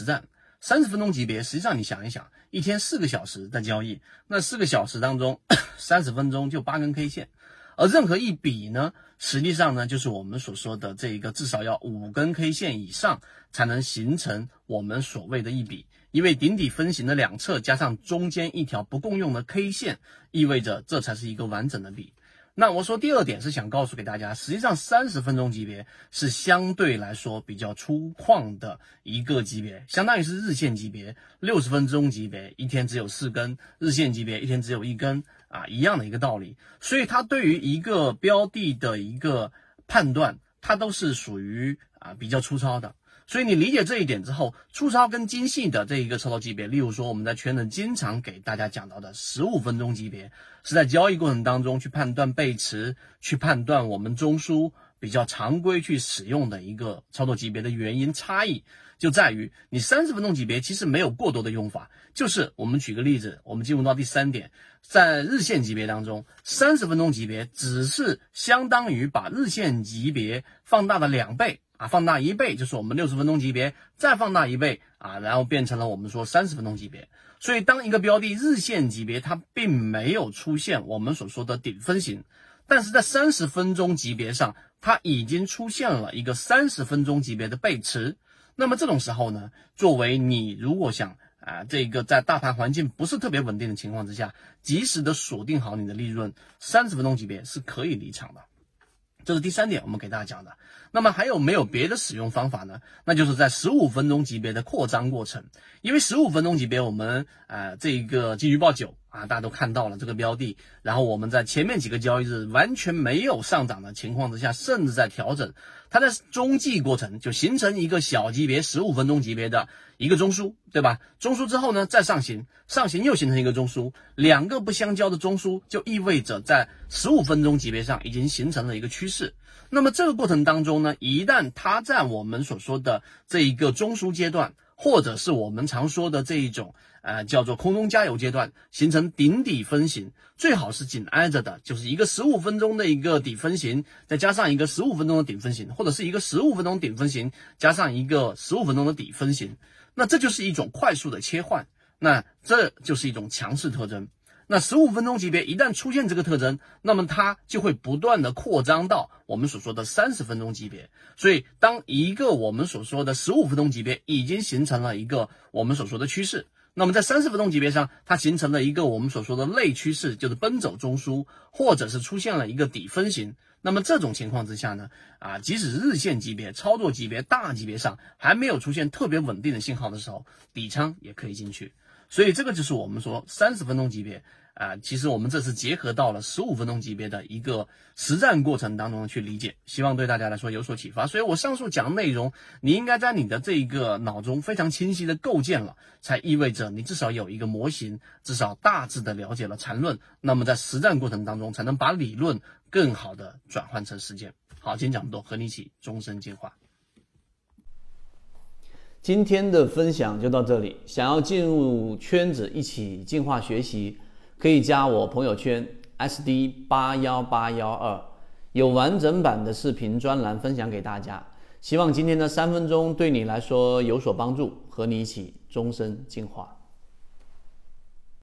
实战。三十分钟级别，实际上你想一想，一天四个小时的交易，那四个小时当中，三十分钟就八根 K 线，而任何一笔呢，实际上呢，就是我们所说的这一个至少要五根 K 线以上才能形成我们所谓的一笔，因为顶底分型的两侧加上中间一条不共用的 K 线，意味着这才是一个完整的笔。那我说第二点是想告诉给大家，实际上三十分钟级别是相对来说比较粗犷的一个级别，相当于是日线级别，六十分钟级别一天只有四根，日线级别一天只有一根啊，一样的一个道理。所以它对于一个标的的一个判断，它都是属于啊比较粗糙的。所以你理解这一点之后，粗糙跟精细的这一个操作级别，例如说我们在圈内经常给大家讲到的十五分钟级别，是在交易过程当中去判断背驰，去判断我们中枢比较常规去使用的一个操作级别的原因差异，就在于你三十分钟级别其实没有过多的用法，就是我们举个例子，我们进入到第三点，在日线级别当中，三十分钟级别只是相当于把日线级别放大的两倍。啊，放大一倍就是我们六十分钟级别，再放大一倍啊，然后变成了我们说三十分钟级别。所以，当一个标的日线级别它并没有出现我们所说的顶分型，但是在三十分钟级别上，它已经出现了一个三十分钟级别的背驰。那么这种时候呢，作为你如果想啊，这个在大盘环境不是特别稳定的情况之下，及时的锁定好你的利润，三十分钟级别是可以离场的。这是第三点，我们给大家讲的。那么还有没有别的使用方法呢？那就是在十五分钟级别的扩张过程，因为十五分钟级别我们呃这一个金鱼报九啊，大家都看到了这个标的，然后我们在前面几个交易日完全没有上涨的情况之下，甚至在调整，它在中继过程就形成一个小级别十五分钟级别的一个中枢，对吧？中枢之后呢，再上行，上行又形成一个中枢，两个不相交的中枢就意味着在十五分钟级别上已经形成了一个趋势。那么这个过程当中呢，一旦它在我们所说的这一个中枢阶段，或者是我们常说的这一种呃叫做空中加油阶段，形成顶底分型，最好是紧挨着的，就是一个十五分钟的一个底分型，再加上一个十五分钟的顶分型，或者是一个十五分钟顶分型加上一个十五分钟的底分型，那这就是一种快速的切换，那这就是一种强势特征。那十五分钟级别一旦出现这个特征，那么它就会不断的扩张到我们所说的三十分钟级别。所以，当一个我们所说的十五分钟级别已经形成了一个我们所说的趋势，那么在三十分钟级别上，它形成了一个我们所说的类趋势，就是奔走中枢，或者是出现了一个底分型。那么这种情况之下呢，啊，即使日线级别、操作级别、大级别上还没有出现特别稳定的信号的时候，底仓也可以进去。所以这个就是我们说三十分钟级别。啊，其实我们这次结合到了十五分钟级别的一个实战过程当中去理解，希望对大家来说有所启发。所以我上述讲的内容，你应该在你的这一个脑中非常清晰的构建了，才意味着你至少有一个模型，至少大致的了解了缠论。那么在实战过程当中，才能把理论更好的转换成实践。好，今天讲这么多，和你一起终身进化。今天的分享就到这里，想要进入圈子一起进化学习。可以加我朋友圈 SD 八幺八幺二，有完整版的视频专栏分享给大家。希望今天的三分钟对你来说有所帮助，和你一起终身进化。